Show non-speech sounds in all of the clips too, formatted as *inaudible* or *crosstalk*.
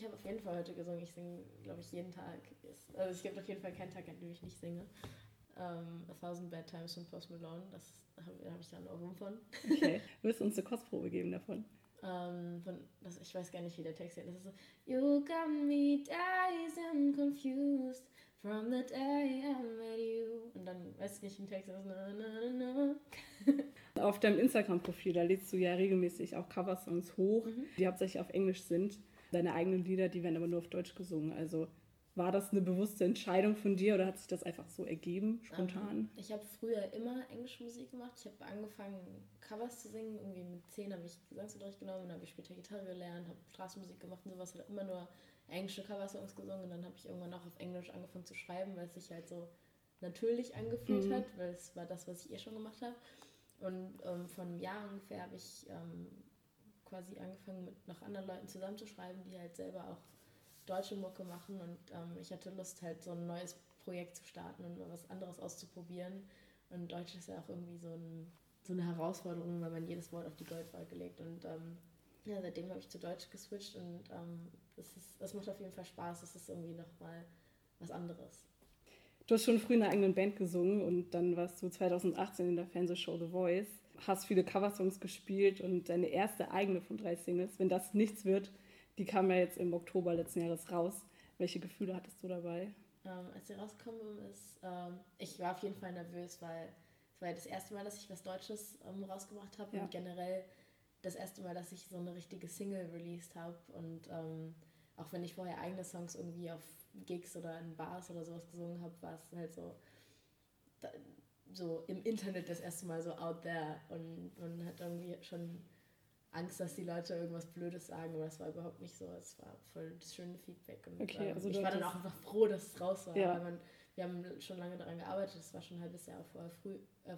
ich habe auf jeden Fall heute gesungen. Ich singe, glaube ich, jeden Tag. Also es gibt auf jeden Fall keinen Tag, an dem ich nicht singe. Um, A Thousand Bad Times von Post Malone, das habe hab ich da einen Ohrwurm von. Okay, *laughs* du uns eine Kostprobe geben davon? Um, ähm, von, das, ich weiß gar nicht, wie der Text ist. Das ist so, You got me dazed and confused from the day I met you. Und dann weiß ich nicht, ein Text ist na, na, na, Auf deinem Instagram-Profil, da lädst du ja regelmäßig auch Coversongs hoch, mhm. die hauptsächlich auf Englisch sind. Deine eigenen Lieder, die werden aber nur auf Deutsch gesungen. Also war das eine bewusste Entscheidung von dir oder hat sich das einfach so ergeben, spontan? Ähm, ich habe früher immer englische Musik gemacht. Ich habe angefangen, Covers zu singen. Irgendwie mit zehn habe ich Gesangsunterricht genommen, dann habe ich später Gitarre gelernt, habe Straßenmusik gemacht und sowas. Habe immer nur englische Coversongs gesungen und dann habe ich irgendwann auch auf Englisch angefangen zu schreiben, weil es sich halt so natürlich angefühlt mhm. hat, weil es war das, was ich eh schon gemacht habe. Und ähm, von einem Jahr ungefähr habe ich ähm, quasi angefangen, mit noch anderen Leuten zusammenzuschreiben, die halt selber auch deutsche Mucke machen und ähm, ich hatte Lust, halt so ein neues Projekt zu starten und mal was anderes auszuprobieren. Und Deutsch ist ja auch irgendwie so, ein, so eine Herausforderung, weil man jedes Wort auf die Goldwaage legt. Und ähm, ja, seitdem habe ich zu Deutsch geswitcht und ähm, das, ist, das macht auf jeden Fall Spaß. Es ist irgendwie nochmal was anderes. Du hast schon früh in einer eigenen Band gesungen und dann warst du 2018 in der Fernsehshow The Voice, hast viele Coversongs gespielt und deine erste eigene von drei Singles, wenn das nichts wird, die kam ja jetzt im Oktober letzten Jahres raus. Welche Gefühle hattest du dabei? Ähm, als sie rausgekommen ist, ähm, ich war auf jeden Fall nervös, weil es war ja das erste Mal, dass ich was Deutsches ähm, rausgebracht habe ja. und generell das erste Mal, dass ich so eine richtige Single released habe. Und ähm, auch wenn ich vorher eigene Songs irgendwie auf Gigs oder in Bars oder sowas gesungen habe, war es halt so, da, so im Internet das erste Mal so out there und man hat irgendwie schon Angst, dass die Leute irgendwas Blödes sagen, aber das war überhaupt nicht so. Es war voll das schöne Feedback. Und okay, also ich war dann auch einfach froh, dass es raus war. Ja. Weil man, wir haben schon lange daran gearbeitet, es war schon ein halbes Jahr vorher früh, äh,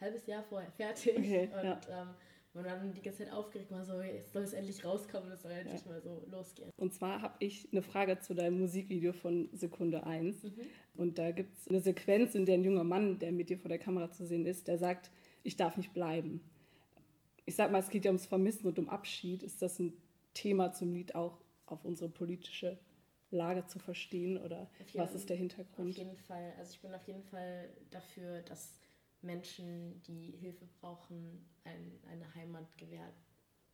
halbes Jahr vorher fertig. Okay, *laughs* und ja. ähm, man war dann die ganze Zeit aufgeregt, man so, jetzt soll es endlich rauskommen, es soll endlich ja. mal so losgehen. Und zwar habe ich eine Frage zu deinem Musikvideo von Sekunde 1. Mhm. Und da gibt es eine Sequenz, in der ein junger Mann, der mit dir vor der Kamera zu sehen ist, der sagt, ich darf nicht bleiben ich sag mal, es geht ja ums Vermissen und um Abschied. Ist das ein Thema zum Lied auch auf unsere politische Lage zu verstehen oder jeden, was ist der Hintergrund? Auf jeden Fall. Also ich bin auf jeden Fall dafür, dass Menschen, die Hilfe brauchen, ein, eine Heimat gewährt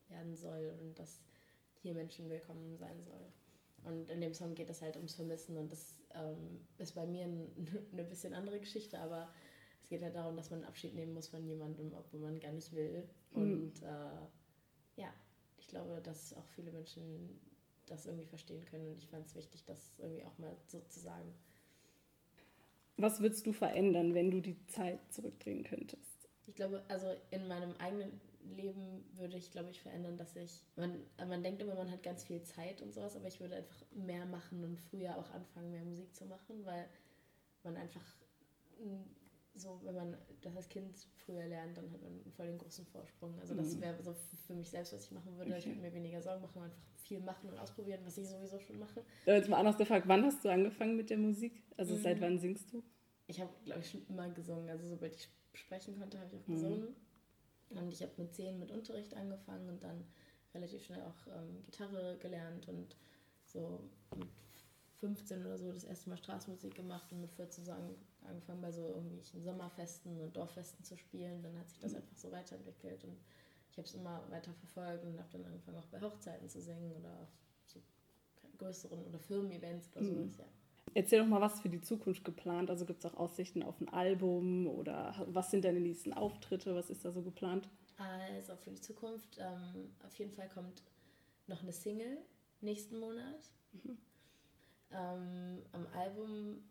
werden soll und dass hier Menschen willkommen sein soll. Und in dem Song geht es halt ums Vermissen und das ähm, ist bei mir ein, *laughs* eine bisschen andere Geschichte, aber es geht halt darum, dass man Abschied nehmen muss von jemandem, obwohl man gar nicht will. Mhm. Und äh, ja, ich glaube, dass auch viele Menschen das irgendwie verstehen können und ich fand es wichtig, das irgendwie auch mal so zu sagen. Was würdest du verändern, wenn du die Zeit zurückdrehen könntest? Ich glaube, also in meinem eigenen Leben würde ich, glaube ich, verändern, dass ich, man, man denkt immer, man hat ganz viel Zeit und sowas, aber ich würde einfach mehr machen und früher auch anfangen, mehr Musik zu machen, weil man einfach so, wenn man das als Kind früher lernt, dann hat man voll den großen Vorsprung. Also das mhm. wäre so für mich selbst, was ich machen würde. Okay. Ich würde mir weniger Sorgen machen, einfach viel machen und ausprobieren, was ich sowieso schon mache. Jetzt mal anders gefragt, wann hast du angefangen mit der Musik? Also mhm. seit wann singst du? Ich habe, glaube ich, schon immer gesungen. Also sobald ich sprechen konnte, habe ich auch mhm. gesungen. Und ich habe mit zehn mit Unterricht angefangen und dann relativ schnell auch ähm, Gitarre gelernt und so mit 15 oder so das erste Mal Straßenmusik gemacht und mit 14 so angefangen bei so irgendwelchen Sommerfesten und Dorffesten zu spielen. Dann hat sich das mhm. einfach so weiterentwickelt und ich habe es immer weiter verfolgt und habe dann angefangen auch bei Hochzeiten zu singen oder auf so größeren oder Firmen-Events oder mhm. sowas, ja. Erzähl doch mal, was für die Zukunft geplant? Also gibt es auch Aussichten auf ein Album oder was sind deine nächsten Auftritte? Was ist da so geplant? Also für die Zukunft, ähm, auf jeden Fall kommt noch eine Single nächsten Monat. Mhm. Ähm, am Album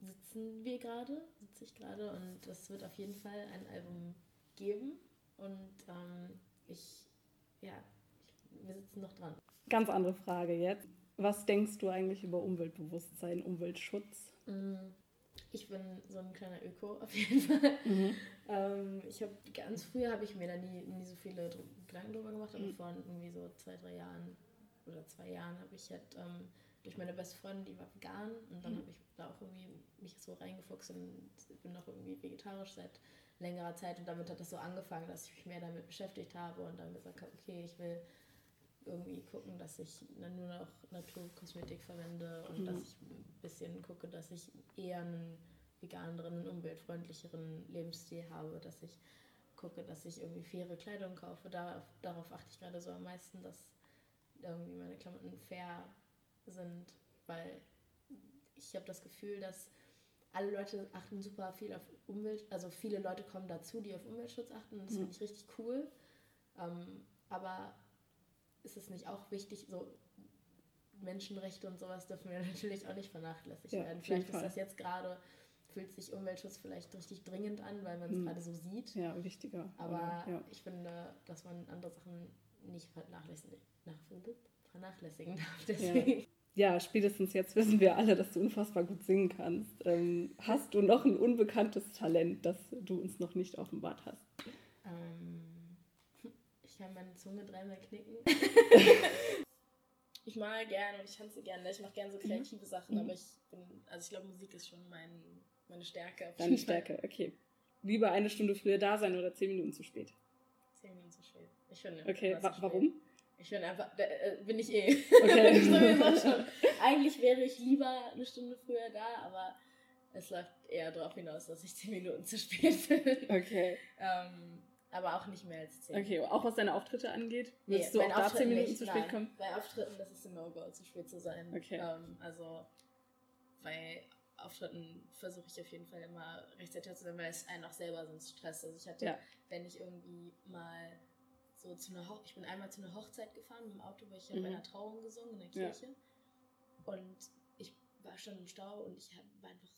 sitzen wir gerade, sitze ich gerade und es wird auf jeden Fall ein Album geben und ähm, ich, ja, ich, wir sitzen noch dran. Ganz andere Frage jetzt. Was denkst du eigentlich über Umweltbewusstsein, Umweltschutz? Mm, ich bin so ein kleiner Öko *laughs* auf jeden Fall. Mhm. Ähm, ich habe ganz früher habe ich mir da nie, nie so viele Gedanken drüber gemacht, aber mhm. vor irgendwie so zwei, drei Jahren oder zwei Jahren habe ich halt ähm, durch meine beste Freundin, die war vegan und dann mhm. habe ich da auch irgendwie mich so reingefuchst und bin auch irgendwie vegetarisch seit längerer Zeit und damit hat das so angefangen, dass ich mich mehr damit beschäftigt habe und dann gesagt habe, okay, ich will irgendwie gucken, dass ich nur noch Naturkosmetik verwende und mhm. dass ich ein bisschen gucke, dass ich eher einen veganeren, umweltfreundlicheren Lebensstil habe, dass ich gucke, dass ich irgendwie faire Kleidung kaufe. Darauf, darauf achte ich gerade so am meisten, dass irgendwie meine Klamotten fair sind, weil ich habe das Gefühl, dass alle Leute achten super viel auf Umwelt, also viele Leute kommen dazu, die auf Umweltschutz achten das mhm. finde ich richtig cool. Ähm, aber ist es nicht auch wichtig, so Menschenrechte und sowas dürfen wir *laughs* natürlich auch nicht vernachlässigt ja, werden. Vielleicht ist das jetzt gerade, fühlt sich Umweltschutz vielleicht richtig dringend an, weil man es mhm. gerade so sieht. Ja, wichtiger. Aber ja. ich finde, dass man andere Sachen nicht vernachlässigen, vernachlässigen darf. Deswegen. Ja. Ja. spätestens jetzt wissen wir alle, dass du unfassbar gut singen kannst. Ähm, hast du noch ein unbekanntes Talent, das du uns noch nicht offenbart hast? Ähm, ich kann meine Zunge dreimal knicken. *laughs* *laughs* ich mal gerne und ich tanze gerne. Ich mache gerne so mhm. kreative mhm. Sachen, aber ich bin, also ich glaube, Musik ist schon mein, meine Stärke. Deine Stärke, okay. Lieber eine Stunde früher da sein oder zehn Minuten zu spät? Zehn Minuten zu spät. Ich finde. Okay, wa warum? Ich bin einfach, äh, bin ich eh. Okay. *laughs* schon. Eigentlich wäre ich lieber eine Stunde früher da, aber es läuft eher darauf hinaus, dass ich zehn Minuten zu spät *laughs* bin. Okay. ähm, aber auch nicht mehr als zehn. Okay, auch was deine Auftritte angeht? Willst nee, du auch da zehn Minuten nicht, zu spät nein. kommen? Bei Auftritten, das ist ein No-Go, zu spät zu sein. Okay. Ähm, also bei Auftritten versuche ich auf jeden Fall immer rechtzeitig zu sein, weil es einen auch selber sonst stresst. Also ich hatte, ja. wenn ich irgendwie mal so zu einer Hochzeit, ich bin einmal zu einer Hochzeit gefahren mit dem Auto, weil ich mhm. bei einer Trauung gesungen in der Kirche. Ja. Und ich war schon im Stau und ich war einfach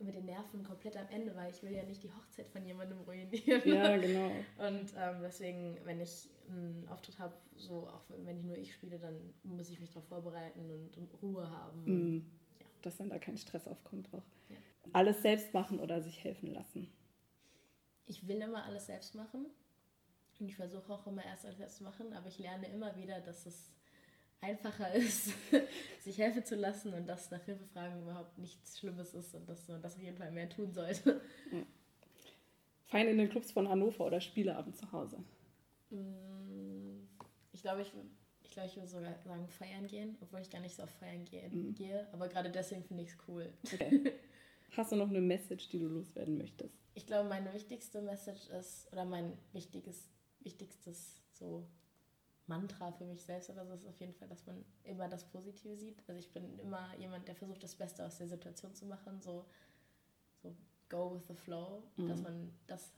mit den Nerven komplett am Ende, weil ich will ja nicht die Hochzeit von jemandem ruinieren. Ja, *laughs* genau. Und ähm, deswegen, wenn ich einen Auftritt habe, so auch wenn ich nur ich spiele, dann muss ich mich darauf vorbereiten und Ruhe haben. Mhm. Ja. Dass dann da kein Stress aufkommt auch. Ja. Alles selbst machen oder sich helfen lassen? Ich will immer alles selbst machen. Und ich versuche auch immer erst alles zu machen, aber ich lerne immer wieder, dass es einfacher *laughs* ist, sich helfen zu lassen und dass nach Hilfefragen überhaupt nichts Schlimmes ist und dass man das auf jeden Fall mehr tun sollte. Ja. Feiern in den Clubs von Hannover oder Spieleabend zu Hause? Mm, ich glaube, ich, ich, glaub, ich würde sogar sagen feiern gehen, obwohl ich gar nicht so auf feiern gehen, mhm. gehe. Aber gerade deswegen finde ich es cool. Okay. *laughs* Hast du noch eine Message, die du loswerden möchtest? Ich glaube, meine wichtigste Message ist, oder mein wichtiges, wichtigstes so Mantra für mich selbst oder so ist auf jeden Fall, dass man immer das Positive sieht. Also ich bin immer jemand, der versucht, das Beste aus der Situation zu machen, so, so go with the flow, mhm. dass man das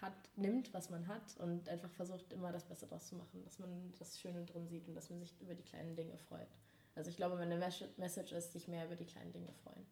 hat, nimmt, was man hat und einfach versucht, immer das Beste daraus zu machen, dass man das Schöne drin sieht und dass man sich über die kleinen Dinge freut. Also ich glaube, meine Message ist, sich mehr über die kleinen Dinge freuen.